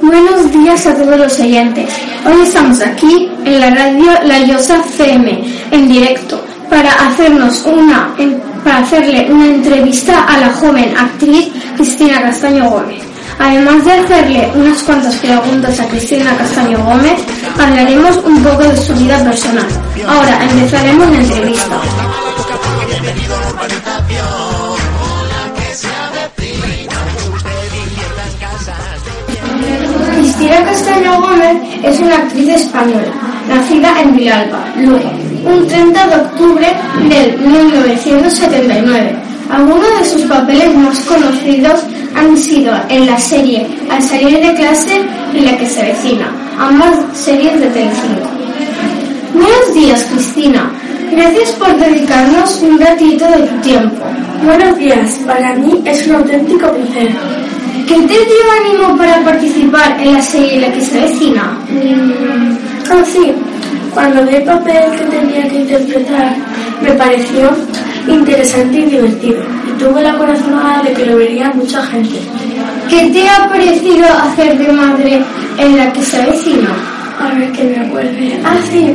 Buenos días a todos los oyentes. Hoy estamos aquí en la radio La Llosa CM en directo para hacernos una para hacerle una entrevista a la joven actriz Cristina Castaño Gómez. Además de hacerle unas cuantas preguntas a Cristina Castaño Gómez, hablaremos un poco de su vida personal. Ahora empezaremos la entrevista. Cristina Castaño Gómez es una actriz española, nacida en Vilalba, Lugo, un 30 de octubre del 1979. Algunos de sus papeles más conocidos han sido en la serie Al salir de clase y La que se vecina, ambas series de Telecinco. Buenos días, Cristina. Gracias por dedicarnos un ratito de tu tiempo. Buenos días, para mí es un auténtico placer. ¿Qué te dio ánimo para participar en la serie La que se vecina? Mm, ah, sí, cuando vi el papel que tenía que interpretar, me pareció interesante y divertido, y tuve la corazonada de que lo vería mucha gente. ¿Qué te ha parecido hacer de madre en La que se vecina? A ver que me acuerde. Ah, sí,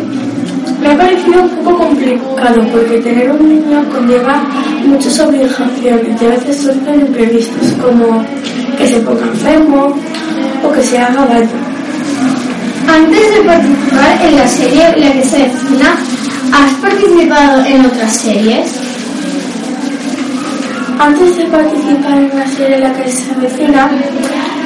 me ha parecido un poco complicado porque tener un niño conlleva muchas obligaciones y a veces surgen imprevistos, como que se ponga enfermo o que se haga daño. Antes de participar en la serie La que se vecina, ¿has participado en otras series? Antes de participar en la serie La que se vecina,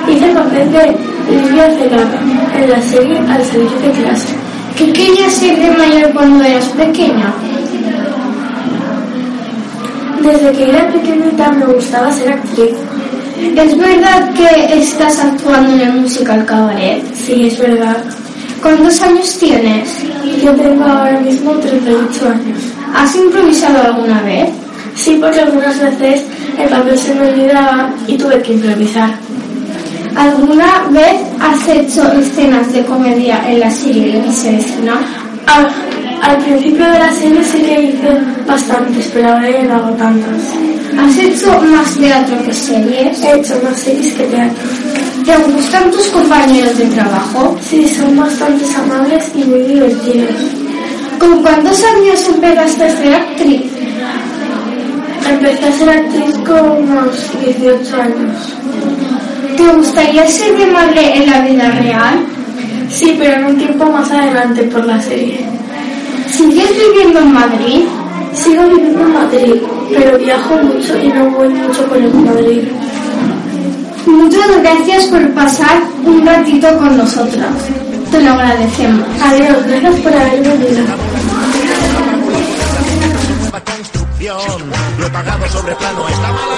hice el papel de Livia Celada en la serie Al salir de clase. ¿Qué querías ser de mayor cuando eras pequeña? Desde que era pequeñita me gustaba ser actriz. ¿Es verdad que estás actuando en el musical Cabaret? Sí, es verdad. ¿Cuántos años tienes? Yo tengo ahora mismo 38 años. ¿Has improvisado alguna vez? Sí, porque algunas veces el papel se me olvidaba y tuve que improvisar. ¿Alguna vez has hecho escenas de comedia en la serie de se vecina? Al, al principio de la serie sí que hice bastantes, pero ahora ya no hago tantas. ¿Has hecho más teatro que series? He hecho más series que teatro. ¿Te gustan tus compañeros de trabajo? Sí, son bastante amables y muy divertidos. ¿Con cuántos años empezaste a ser actriz? Empecé a ser actriz con unos 18 años. ¿Te gustaría ser de madre en la vida real? Sí, pero en un tiempo más adelante por la serie. ¿Sigues viviendo en Madrid? Sigo viviendo en Madrid, pero viajo mucho y no voy mucho por el Madrid. Muchas gracias por pasar un ratito con nosotras. Te lo agradecemos. Adiós, gracias por haberme venido. Sobre plano, está mala